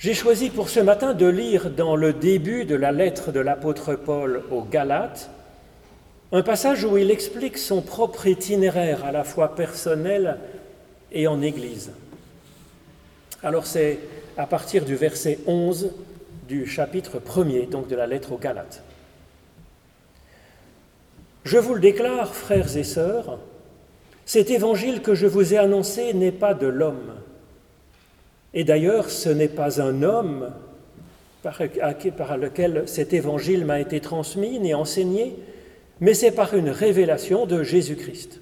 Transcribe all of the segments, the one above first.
J'ai choisi pour ce matin de lire dans le début de la lettre de l'apôtre Paul aux Galates un passage où il explique son propre itinéraire à la fois personnel et en Église. Alors c'est à partir du verset 11 du chapitre 1er, donc de la lettre aux Galates. Je vous le déclare, frères et sœurs, cet évangile que je vous ai annoncé n'est pas de l'homme et d'ailleurs, ce n'est pas un homme par, lequel cet évangile m'a été transmis ni enseigné, mais c'est par une révélation de Jésus-Christ.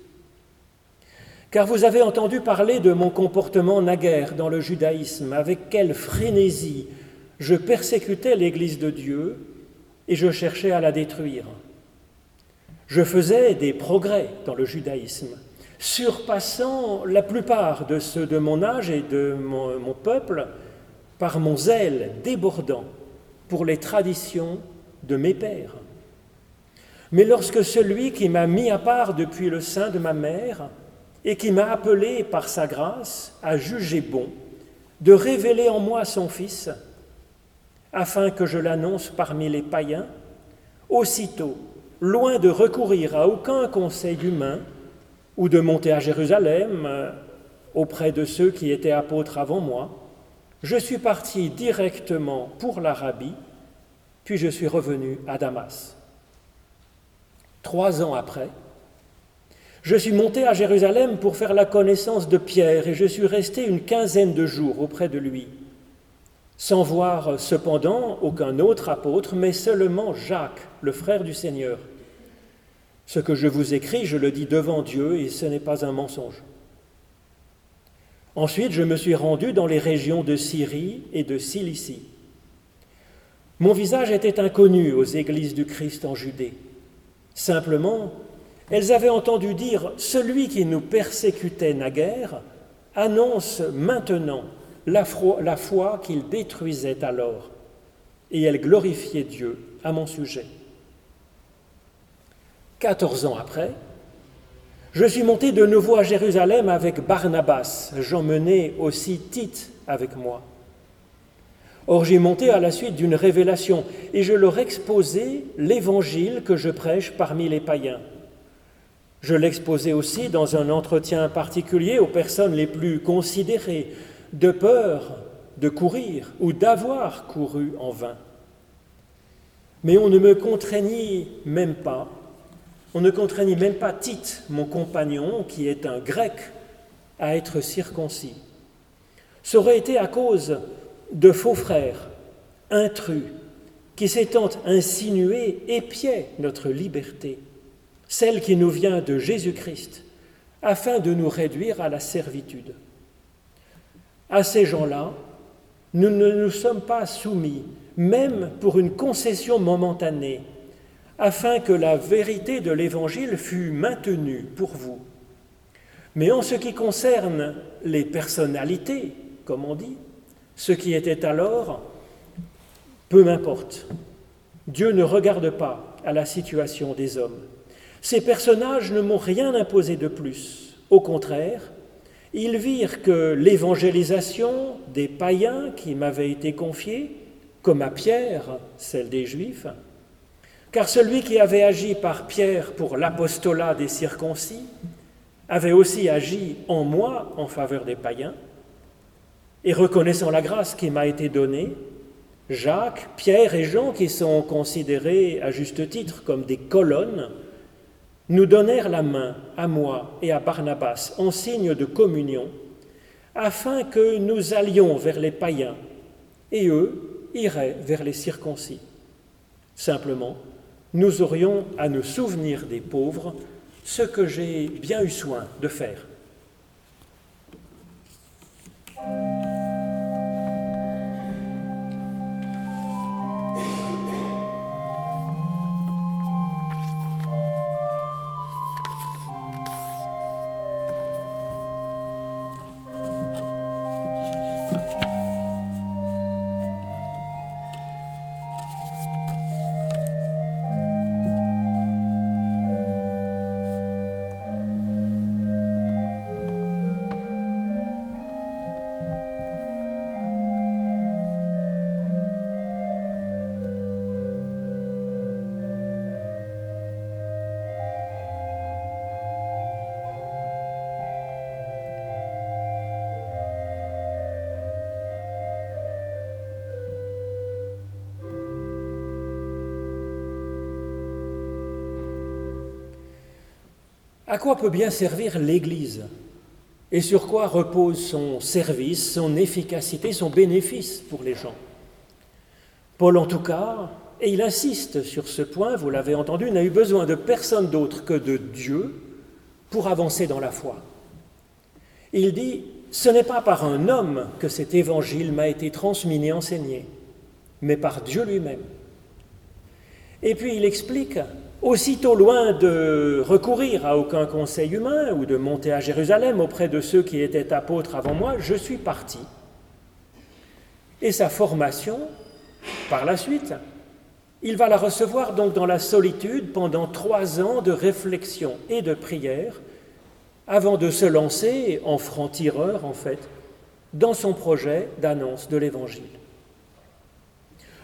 Car vous avez entendu parler de mon comportement naguère dans le judaïsme, avec quelle frénésie je persécutais l'Église de Dieu et je cherchais à la détruire. Je faisais des progrès dans le judaïsme, surpassant la plupart de ceux de mon âge et de mon, peuple par mon zèle débordant pour les traditions de mes pères. Mais lorsque celui qui m'a mis à part depuis le sein de ma mère et qui m'a appelé par sa grâce a jugé bon de révéler en moi son Fils, afin que je l'annonce parmi les païens, aussitôt, loin de recourir à aucun conseil humain, ou de monter à Jérusalem euh, auprès de ceux qui étaient apôtres avant moi. Je suis parti directement pour l'Arabie, puis je suis revenu à Damas. Trois ans après, je suis monté à Jérusalem pour faire la connaissance de Pierre et je suis resté une quinzaine de jours auprès de lui, sans voir cependant aucun autre apôtre, mais seulement Jacques, le frère du Seigneur. Ce que je vous écris, je le dis devant Dieu et ce n'est pas un mensonge. Ensuite, je me suis rendu dans les régions de Syrie et de Cilicie. Mon visage était inconnu aux églises du Christ en Judée. Simplement, elles avaient entendu dire Celui qui nous persécutait naguère annonce maintenant la foi qu'il détruisait alors, et elles glorifiaient Dieu à mon sujet. Quatorze ans après, je suis monté de nouveau à Jérusalem avec Barnabas. J'emmenais aussi Tite avec moi. Or j'ai monté à la suite d'une révélation et je leur exposai l'évangile que je prêche parmi les païens. Je l'exposai aussi dans un entretien particulier aux personnes les plus considérées, de peur de courir ou d'avoir couru en vain. Mais on ne me contraignit même pas on ne contraignit même pas Tite, mon compagnon, qui est un grec, à être circoncis. Ça aurait été à cause de faux frères, intrus, qui s'étant insinués épiaient notre liberté, celle qui nous vient de Jésus-Christ, afin de nous réduire à la servitude. À ces gens-là, nous ne nous sommes pas soumis, même pour une concession momentanée, afin que la vérité de l'Évangile fût maintenue pour vous. Mais en ce qui concerne les personnalités, comme on dit, ce qui était alors, peu m'importe. Dieu ne regarde pas à la situation des hommes. Ces personnages ne m'ont rien imposé de plus. Au contraire, ils virent que l'évangélisation des païens qui m'avait été confiée, comme à Pierre, celle des Juifs, car celui qui avait agi par Pierre pour l'apostolat des circoncis avait aussi agi en moi en faveur des païens, et reconnaissant la grâce qui m'a été donnée, Jacques, Pierre et Jean, qui sont considérés à juste titre comme des colonnes, nous donnèrent la main à moi et à Barnabas en signe de communion, afin que nous allions vers les païens, et eux iraient vers les circoncis. Simplement, nous aurions à nous souvenir des pauvres, ce que j'ai bien eu soin de faire. À quoi peut bien servir l'Église? Et sur quoi repose son service, son efficacité, son bénéfice pour les gens? Paul, en tout cas, et il insiste sur ce point, vous l'avez entendu, n'a eu besoin de personne d'autre que de Dieu pour avancer dans la foi. Il dit, ce n'est pas par un homme que cet évangile m'a été transmis et enseigné, mais par Dieu lui-même. Et puis il explique, aussitôt loin de recourir à aucun conseil humain ou de monter à Jérusalem auprès de ceux qui étaient apôtres avant moi, je suis parti. Et sa formation, par la suite, il va la recevoir donc dans la solitude pendant trois ans de réflexion et de prière avant de se lancer en franc-tireur, en fait, dans son projet d'annonce de l'Évangile.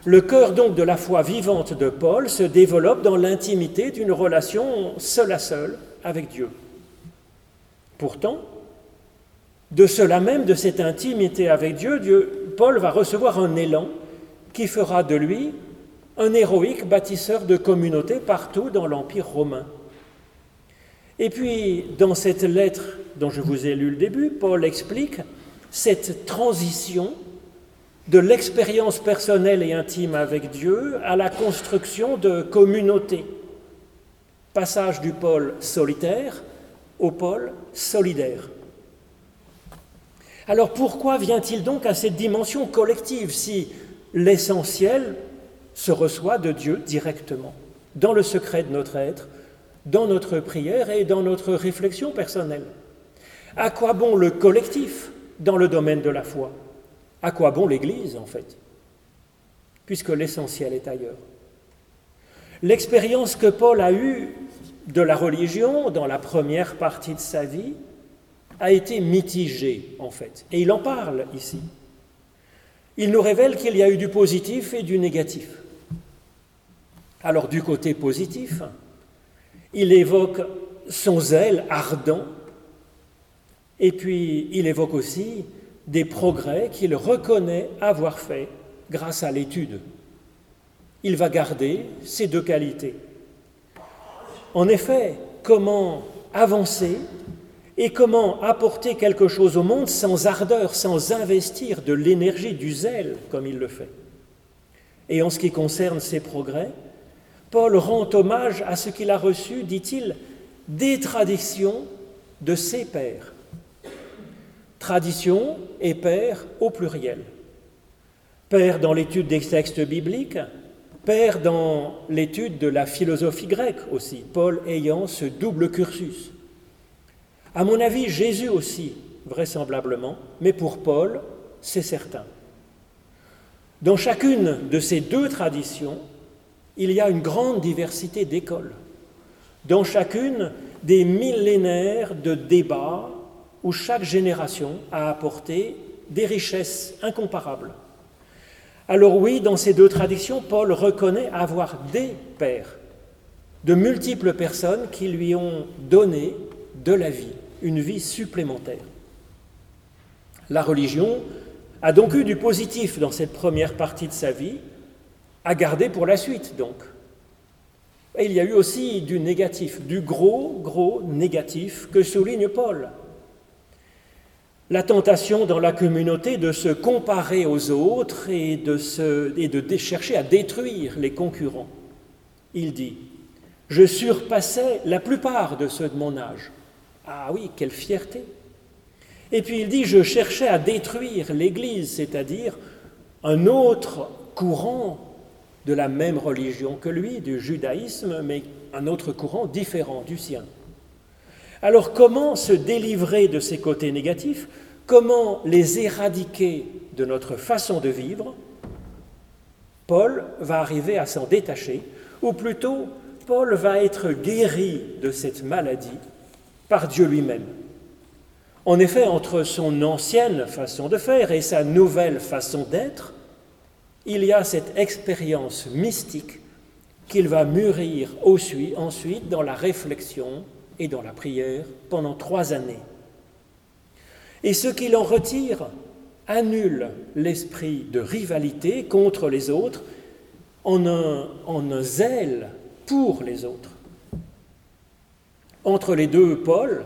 Le cœur donc de la foi vivante de Paul se développe dans l'intimité d'une relation seul à seul avec Dieu. Pourtant, de cela même, de cette intimité avec Dieu, Dieu Paul va recevoir un élan qui fera de lui un héroïque bâtisseur de communautés partout dans l'Empire romain. Et puis, dans cette lettre dont je vous ai lu le début, Paul explique cette transition de l'expérience personnelle et intime avec Dieu à la construction de communautés. Passage du pôle solitaire au pôle solidaire. Alors pourquoi vient-il donc à cette dimension collective si l'essentiel se reçoit de Dieu directement, dans le secret de notre être, dans notre prière et dans notre réflexion personnelle? À quoi bon le collectif dans le domaine de la foi? À quoi bon l'Église, en fait? Puisque l'essentiel est ailleurs. L'expérience que Paul a eue de la religion dans la première partie de sa vie a été mitigée, en fait. Et il en parle ici. Il nous révèle qu'il y a eu du positif et du négatif. Alors du côté positif, il évoque son zèle ardent, et puis il évoque aussi des progrès qu'il reconnaît avoir faits grâce à l'étude. Il va garder ces deux qualités. En effet, comment avancer et comment apporter quelque chose au monde sans ardeur, sans investir de l'énergie, du zèle, comme il le fait. Et en ce qui concerne ces progrès, Paul rend hommage à ce qu'il a reçu, dit-il, des traditions de ses pères. Tradition et père au pluriel. Père dans l'étude des textes bibliques, père dans l'étude de la philosophie grecque aussi, Paul ayant ce double cursus. À mon avis, Jésus aussi, vraisemblablement, mais pour Paul, c'est certain. Dans chacune de ces deux traditions, il y a une grande diversité d'écoles, dans chacune des millénaires de débats où chaque génération a apporté des richesses incomparables. Alors oui, dans ces deux traditions, Paul reconnaît avoir des pères, de multiples personnes qui lui ont donné de la vie, une vie supplémentaire. La religion a donc eu du positif dans cette première partie de sa vie, à garder pour la suite, donc. Et il y a eu aussi du négatif, du gros, gros négatif que souligne Paul. La tentation dans la communauté de se comparer aux autres et de, chercher à détruire les concurrents. Il dit, je surpassais la plupart de ceux de mon âge. Ah oui, quelle fierté. Et puis il dit, je cherchais à détruire l'Église, c'est-à-dire un autre courant de la même religion que lui, du judaïsme, mais un autre courant différent du sien. Alors comment se délivrer de ces côtés négatifs? Comment les éradiquer de notre façon de vivre? Paul va arriver à s'en détacher, ou plutôt Paul va être guéri de cette maladie par Dieu lui-même. En effet, entre son ancienne façon de faire et sa nouvelle façon d'être, il y a cette expérience mystique qu'il va mûrir ensuite dans la réflexion et dans la prière pendant trois années. Et ce qu'il en retire annule l'esprit de rivalité contre les autres en un, en un zèle pour les autres. entre les deux pôles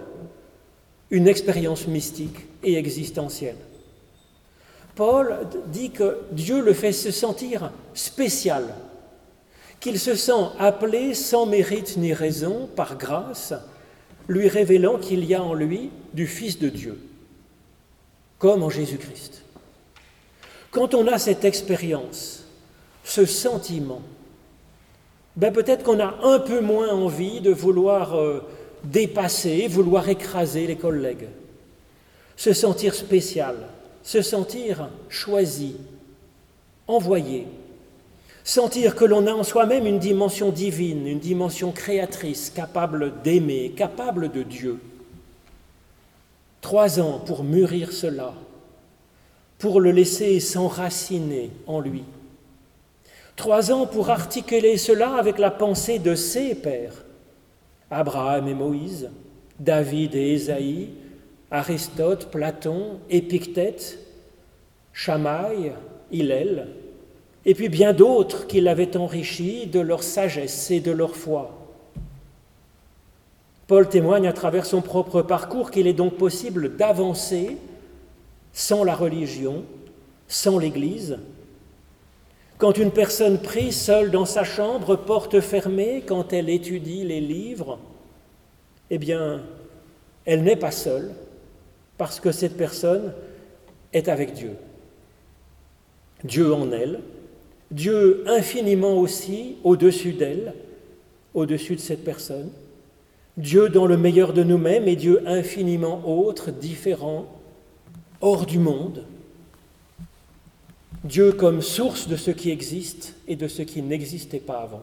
une expérience mystique et existentielle. Paul dit que Dieu le fait se sentir spécial, qu'il se sent appelé sans mérite ni raison, par grâce, lui révélant qu'il y a en lui du Fils de Dieu, comme en Jésus-Christ. Quand on a cette expérience, ce sentiment, ben peut-être qu'on a un peu moins envie de vouloir euh, dépasser, vouloir écraser les collègues, se sentir spécial, se sentir choisi, envoyé, sentir que l'on a en soi-même une dimension divine, une dimension créatrice, capable d'aimer, capable de Dieu. Trois ans pour mûrir cela, pour le laisser s'enraciner en lui. Trois ans pour articuler cela avec la pensée de ses pères, Abraham et Moïse, David et Ésaïe, Aristote, Platon, Épictète, Chamaï, Hillel, et puis bien d'autres qui l'avaient enrichi de leur sagesse et de leur foi. Paul témoigne à travers son propre parcours qu'il est donc possible d'avancer sans la religion, sans l'Église. Quand une personne prie seule dans sa chambre, porte fermée, quand elle étudie les livres, eh bien, elle n'est pas seule, parce que cette personne est avec Dieu. Dieu en elle, Dieu infiniment aussi au-dessus d'elle, au-dessus de cette personne, Dieu dans le meilleur de nous-mêmes et Dieu infiniment autre, différent, hors du monde, Dieu comme source de ce qui existe et de ce qui n'existait pas avant.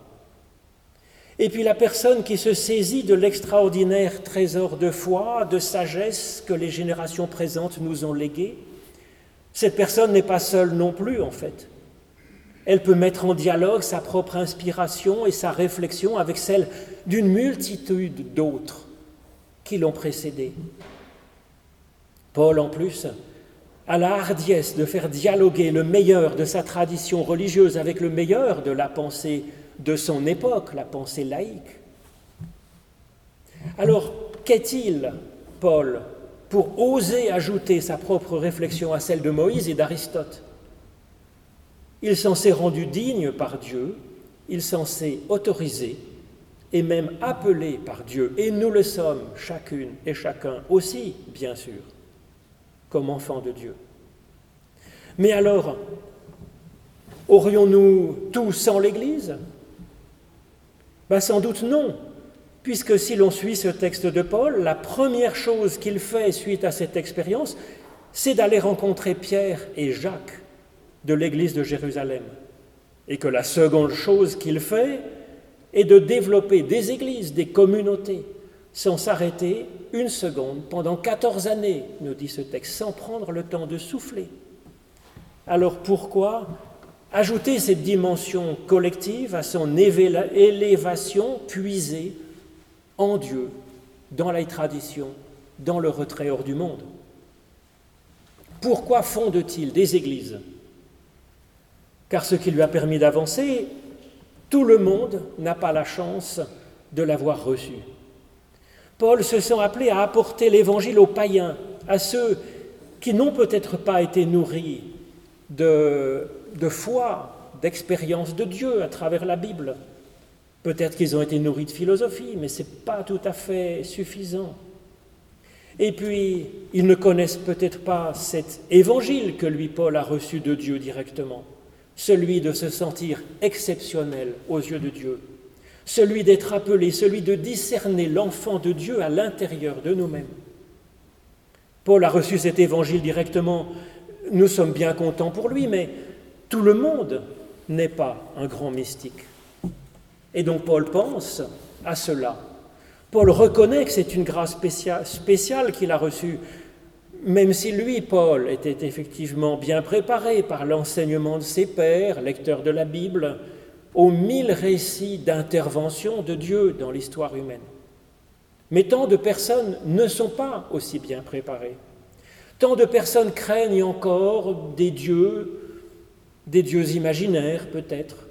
Et puis la personne qui se saisit de l'extraordinaire trésor de foi, de sagesse que les générations présentes nous ont légué, cette personne n'est pas seule non plus en fait. Elle peut mettre en dialogue sa propre inspiration et sa réflexion avec celle d'une multitude d'autres qui l'ont précédée. Paul, en plus, a la hardiesse de faire dialoguer le meilleur de sa tradition religieuse avec le meilleur de la pensée de son époque, la pensée laïque. Alors, qu'est-il, Paul, pour oser ajouter sa propre réflexion à celle de Moïse et d'Aristote? Il s'en s'est rendu digne par Dieu, il s'en s'est autorisé et même appelé par Dieu, et nous le sommes chacune et chacun aussi, bien sûr, comme enfants de Dieu. Mais alors, aurions-nous tout sans l'Église? Ben, Sans doute non, puisque si l'on suit ce texte de Paul, la première chose qu'il fait suite à cette expérience, c'est d'aller rencontrer Pierre et Jacques de l'Église de Jérusalem. Et que la seconde chose qu'il fait est de développer des églises, des communautés, sans s'arrêter une seconde, pendant 14 années, nous dit ce texte, sans prendre le temps de souffler. Alors pourquoi ajouter cette dimension collective à son élévation puisée en Dieu, dans la tradition, dans le retrait hors du monde? Pourquoi fonde-t-il des églises? Car ce qui lui a permis d'avancer, tout le monde n'a pas la chance de l'avoir reçu. Paul se sent appelé à apporter l'évangile aux païens, à ceux qui n'ont peut-être pas été nourris de, foi, d'expérience de Dieu à travers la Bible. Peut-être qu'ils ont été nourris de philosophie, mais ce n'est pas tout à fait suffisant. Et puis, ils ne connaissent peut-être pas cet évangile que lui, Paul, a reçu de Dieu directement, celui de se sentir exceptionnel aux yeux de Dieu, celui d'être appelé, celui de discerner l'enfant de Dieu à l'intérieur de nous-mêmes. Paul a reçu cet évangile directement nous sommes bien contents pour lui, mais tout le monde n'est pas un grand mystique. Et donc Paul pense à cela. Paul reconnaît que c'est une grâce spéciale, qu'il a reçue, même si lui, Paul, était effectivement bien préparé par l'enseignement de ses pères, lecteur de la Bible, aux mille récits d'intervention de Dieu dans l'histoire humaine. Mais tant de personnes ne sont pas aussi bien préparées. Tant de personnes craignent encore des dieux, des dieux imaginaires peut-être,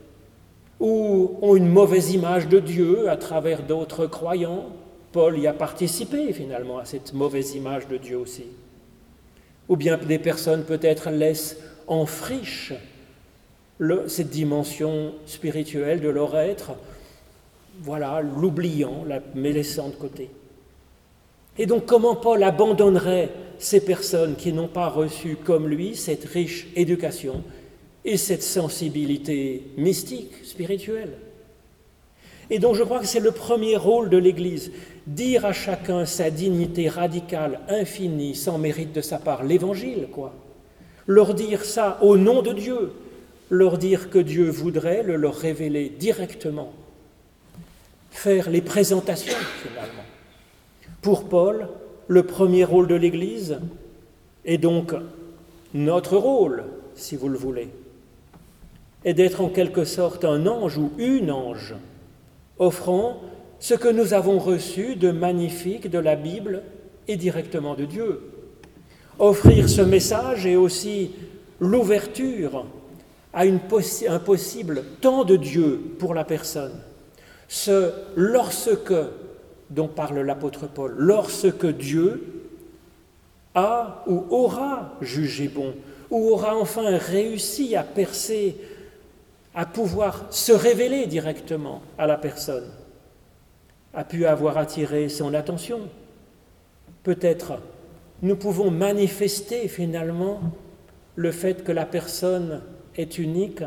ou ont une mauvaise image de Dieu à travers d'autres croyants, Paul y a participé finalement à cette mauvaise image de Dieu aussi. Ou bien des personnes peut-être laissent en friche cette dimension spirituelle de leur être, voilà, l'oubliant, la laissant de côté. Et donc comment Paul abandonnerait ces personnes qui n'ont pas reçu comme lui cette riche éducation et cette sensibilité mystique, spirituelle? Et donc je crois que c'est le premier rôle de l'Église, dire à chacun sa dignité radicale, infinie, sans mérite de sa part, l'Évangile, quoi. Leur dire ça au nom de Dieu, leur dire que Dieu voudrait le leur révéler directement, faire les présentations finalement. Pour Paul, le premier rôle de l'Église est donc notre rôle, si vous le voulez, est d'être en quelque sorte un ange ou une ange, offrant ce que nous avons reçu de magnifique de la Bible et directement de Dieu. Offrir ce message est aussi l'ouverture à un possible temps de Dieu pour la personne. Ce lorsque dont parle l'apôtre Paul, lorsque Dieu a ou aura jugé bon, ou aura enfin réussi à percer, à pouvoir se révéler directement à la personne, a pu avoir attiré son attention. Peut-être nous pouvons manifester finalement le fait que la personne est unique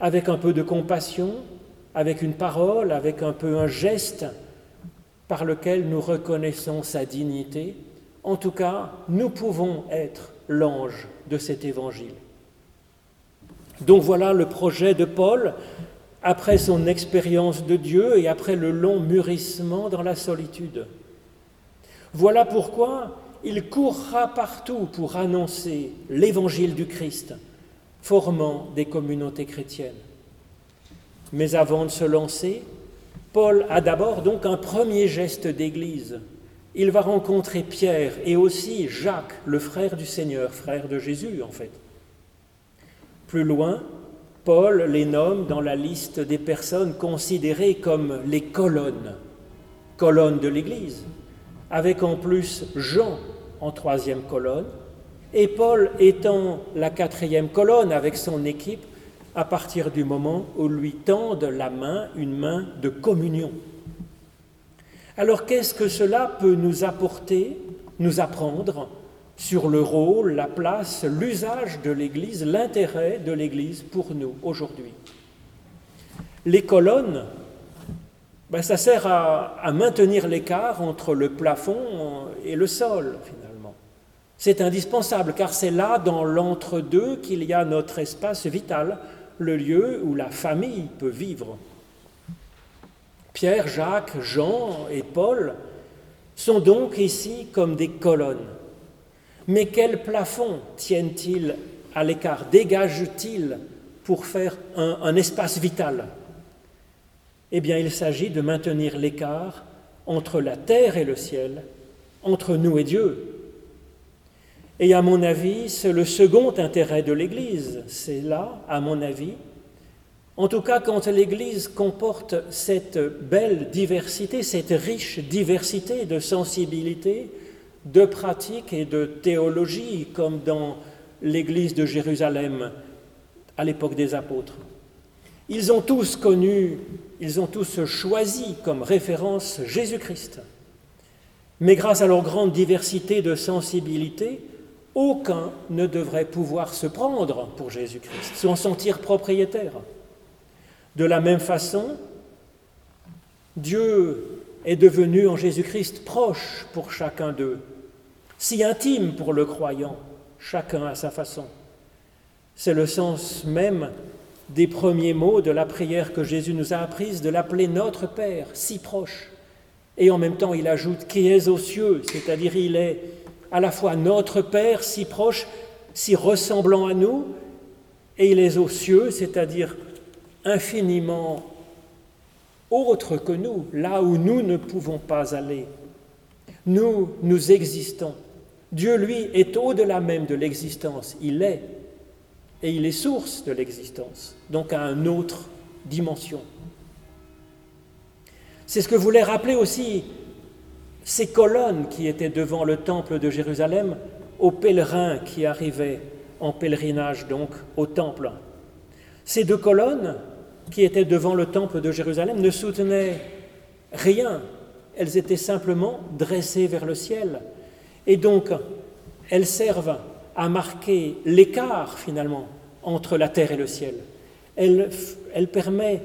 avec un peu de compassion, avec une parole, avec un peu un geste, par lequel nous reconnaissons sa dignité. En tout cas, nous pouvons être l'ange de cet évangile. Donc voilà le projet de Paul après son expérience de Dieu et après le long mûrissement dans la solitude. Voilà pourquoi il courra partout pour annoncer l'évangile du Christ, formant des communautés chrétiennes. Mais avant de se lancer, Paul a d'abord donc un premier geste d'église. Il va rencontrer Pierre et aussi Jacques, le frère du Seigneur, frère de Jésus en fait. Plus loin, Paul les nomme dans la liste des personnes considérées comme les colonnes, colonnes de l'Église, avec en plus Jean en troisième colonne, et Paul étant la quatrième colonne avec son équipe, à partir du moment où lui tendent la main, une main de communion. Alors qu'est-ce que cela peut nous apporter, nous apprendre? Sur le rôle, la place, l'usage de l'Église, l'intérêt de l'Église pour nous aujourd'hui Les colonnes, ben, ça sert à, à maintenir l'écart entre le plafond et le sol, finalement. C'est indispensable car c'est là, dans l'entre-deux, qu'il y a notre espace vital, le lieu où la famille peut vivre. Pierre, Jacques, Jean et Paul sont donc ici comme des colonnes. Mais quel plafond tiennent-ils à l'écart, dégagent-ils pour faire un, un espace vital? Eh bien, il s'agit de maintenir l'écart entre la terre et le ciel, entre nous et Dieu, et à mon avis, c'est le second intérêt de l'Église. C'est là, à mon avis, en tout cas quand l'Église comporte cette belle diversité, cette riche diversité de sensibilité, de pratiques et de théologie, comme dans l'Église de Jérusalem à l'époque des apôtres. Ils ont tous connu, ils ont tous choisi comme référence Jésus-Christ. Mais grâce à leur grande diversité de sensibilité, aucun ne devrait pouvoir se prendre pour Jésus-Christ, s'en sentir propriétaire. De la même façon, Dieu est devenu en Jésus-Christ proche pour chacun d'eux, si intime pour le croyant, chacun à sa façon. C'est le sens même des premiers mots de la prière que Jésus nous a apprise de l'appeler notre Père, si proche. Et en même temps, il ajoute qui est aux cieux, c'est-à-dire il est à la fois notre Père si proche, si ressemblant à nous, et il est aux cieux, c'est-à-dire infiniment autre que nous, là où nous ne pouvons pas aller. Nous, nous existons. Dieu, lui, est au-delà même de l'existence. Il est. Et il est source de l'existence, donc à une autre dimension. C'est ce que voulait rappeler aussi ces colonnes qui étaient devant le temple de Jérusalem aux pèlerins qui arrivaient en pèlerinage donc au temple. Ces deux colonnes qui étaient devant le temple de Jérusalem ne soutenaient rien, elles étaient simplement dressées vers le ciel. Et donc, elles servent à marquer l'écart finalement entre la terre et le ciel. Elle, elle permet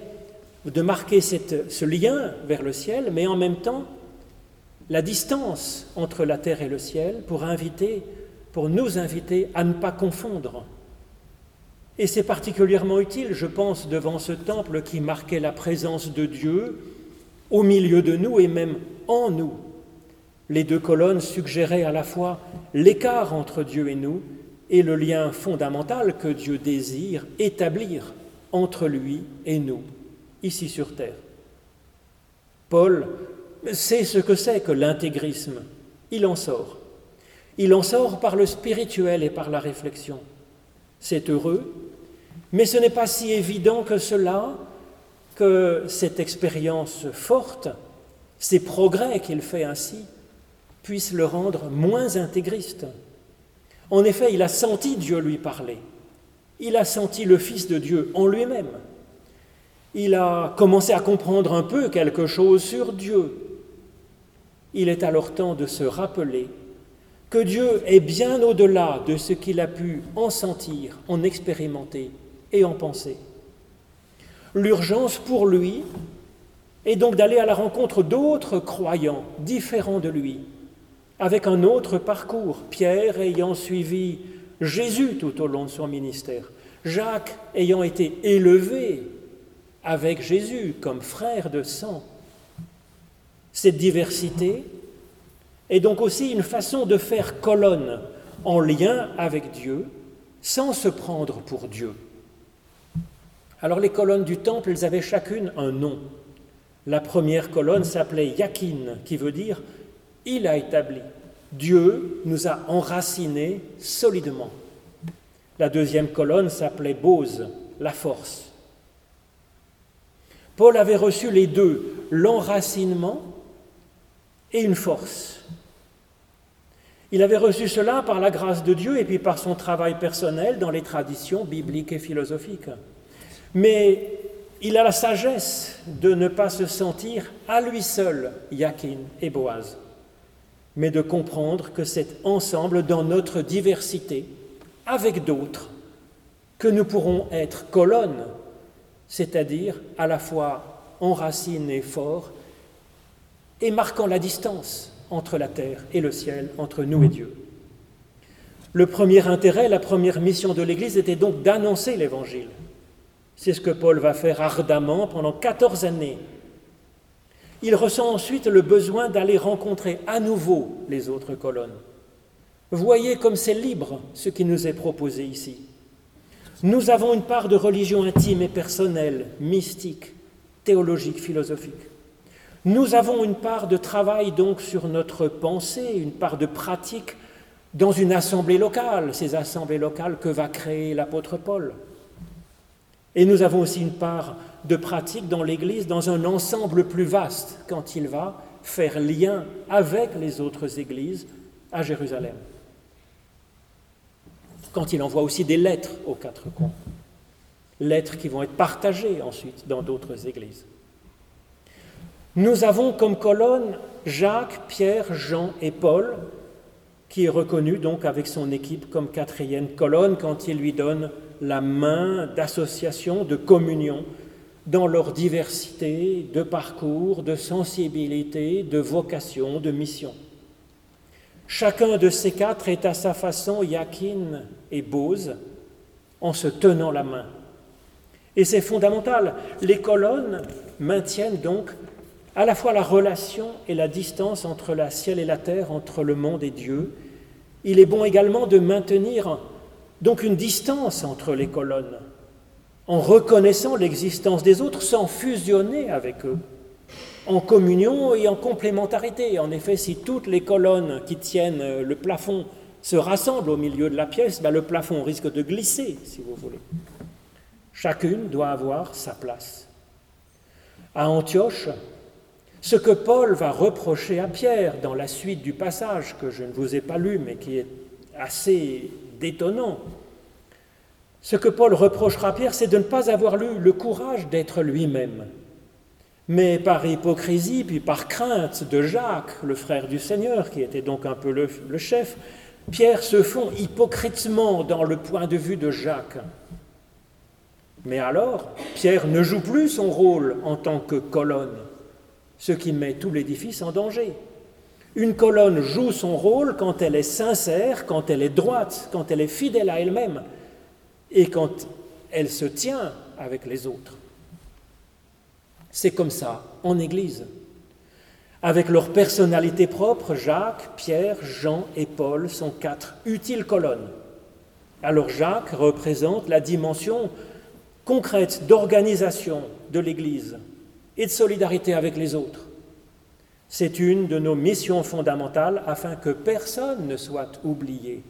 de marquer ce lien vers le ciel, mais en même temps la distance entre la terre et le ciel pour inviter, pour nous inviter à ne pas confondre. Et c'est particulièrement utile, je pense, devant ce temple qui marquait la présence de Dieu au milieu de nous et même en nous. Les deux colonnes suggéraient à la fois l'écart entre Dieu et nous et le lien fondamental que Dieu désire établir entre lui et nous, ici sur terre. Paul sait ce que c'est que l'intégrisme. Il en sort. Il en sort par le spirituel et par la réflexion. C'est heureux, mais ce n'est pas si évident que cela, que cette expérience forte, ces progrès qu'il fait ainsi, puissent le rendre moins intégriste. En effet, il a senti Dieu lui parler. Il a senti le Fils de Dieu en lui-même. Il a commencé à comprendre un peu quelque chose sur Dieu. Il est alors temps de se rappeler que Dieu est bien au-delà de ce qu'il a pu en sentir, en expérimenter et en penser. L'urgence pour lui est donc d'aller à la rencontre d'autres croyants différents de lui, avec un autre parcours, Pierre ayant suivi Jésus tout au long de son ministère, Jacques ayant été élevé avec Jésus comme frère de sang. Cette diversité est donc aussi une façon de faire colonne en lien avec Dieu sans se prendre pour Dieu. Alors les colonnes du temple, elles avaient chacune un nom. La première colonne s'appelait Yakin, qui veut dire il a établi. Dieu nous a enracinés solidement. La deuxième colonne s'appelait Bose, la force. Paul avait reçu les deux, l'enracinement et une force. Il avait reçu cela par la grâce de Dieu et puis par son travail personnel dans les traditions bibliques et philosophiques. Mais il a la sagesse de ne pas se sentir à lui seul Yakin et Boaz, mais de comprendre que c'est ensemble, dans notre diversité, avec d'autres, que nous pourrons être colonnes, c'est-à-dire à la fois enracinés forts et marquant la distance entre la terre et le ciel, entre nous et Dieu. Le premier intérêt, la première mission de l'Église était donc d'annoncer l'Évangile. C'est ce que Paul va faire ardemment pendant 14 années. Il ressent ensuite le besoin d'aller rencontrer à nouveau les autres colonnes. Voyez comme c'est libre ce qui nous est proposé ici. Nous avons une part de religion intime et personnelle, mystique, théologique, philosophique. Nous avons une part de travail donc sur notre pensée, une part de pratique dans une assemblée locale, ces assemblées locales que va créer l'apôtre Paul. Et nous avons aussi une part de pratique dans l'Église, dans un ensemble plus vaste, quand il va faire lien avec les autres églises à Jérusalem. Quand il envoie aussi des lettres aux quatre coins. Lettres qui vont être partagées ensuite dans d'autres églises. Nous avons comme colonne Jacques, Pierre, Jean et Paul, qui est reconnu donc avec son équipe comme quatrième colonne quand il lui donne la main d'association, de communion dans leur diversité de parcours, de sensibilité, de vocation, de mission. Chacun de ces quatre est à sa façon Yakin et Bose en se tenant la main. Et c'est fondamental. Les colonnes maintiennent donc à la fois la relation et la distance entre la ciel et la terre, entre le monde et Dieu. Il est bon également de maintenir donc une distance entre les colonnes, en reconnaissant l'existence des autres sans fusionner avec eux, en communion et en complémentarité. En effet, si toutes les colonnes qui tiennent le plafond se rassemblent au milieu de la pièce, ben, le plafond risque de glisser, si vous voulez. Chacune doit avoir sa place. À Antioche, Ce que Paul va reprocher à Pierre dans la suite du passage que je ne vous ai pas lu mais qui est assez détonnant, ce que Paul reprochera à Pierre, c'est de ne pas avoir eu le courage d'être lui-même. Mais par hypocrisie, puis par crainte de Jacques, le frère du Seigneur, qui était donc un peu le, le chef, Pierre se fond hypocritement dans le point de vue de Jacques. Mais alors, Pierre ne joue plus son rôle en tant que colonne, ce qui met tout l'édifice en danger. Une colonne joue son rôle quand elle est sincère, quand elle est droite, quand elle est fidèle à elle-même et quand elle se tient avec les autres. C'est comme ça en Église. Avec leur personnalité propre, Jacques, Pierre, Jean et Paul sont quatre utiles colonnes. Alors Jacques représente la dimension concrète d'organisation de l'Église et de solidarité avec les autres. C'est une de nos missions fondamentales afin que personne ne soit oublié.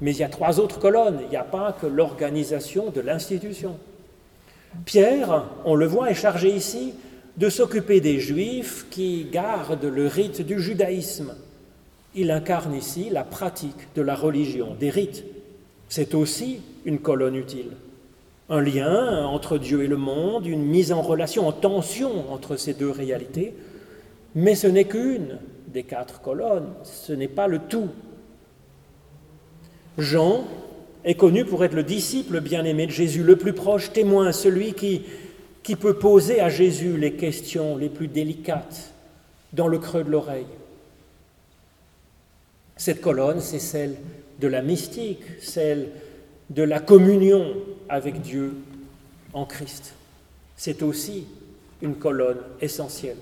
Mais il y a trois autres colonnes, il n'y a pas que l'organisation de l'institution. Pierre, on le voit, est chargé ici de s'occuper des Juifs qui gardent le rite du judaïsme. Il incarne ici la pratique de la religion, des rites. C'est aussi une colonne utile un lien entre Dieu et le monde, une mise en relation, en tension entre ces deux réalités, mais ce n'est qu'une des quatre colonnes, ce n'est pas le tout. Jean est connu pour être le disciple bien-aimé de Jésus, le plus proche témoin, celui qui, peut poser à Jésus les questions les plus délicates dans le creux de l'oreille. Cette colonne, c'est celle de la mystique, celle de la communion avec Dieu en Christ. C'est aussi une colonne essentielle.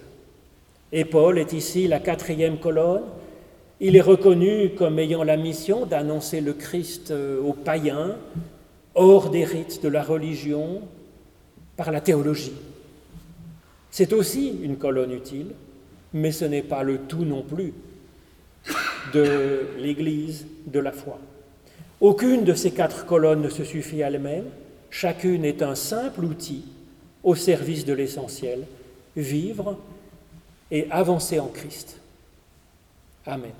Et Paul est ici la quatrième colonne. Il est reconnu comme ayant la mission d'annoncer le Christ euh, aux païens, hors des rites de la religion, par la théologie. C'est aussi une colonne utile, mais ce n'est pas le tout non plus de l'Église de la foi. Aucune de ces quatre colonnes ne se suffit elle-même, chacune est un simple outil au service de l'essentiel, vivre et avancer en Christ. Amen.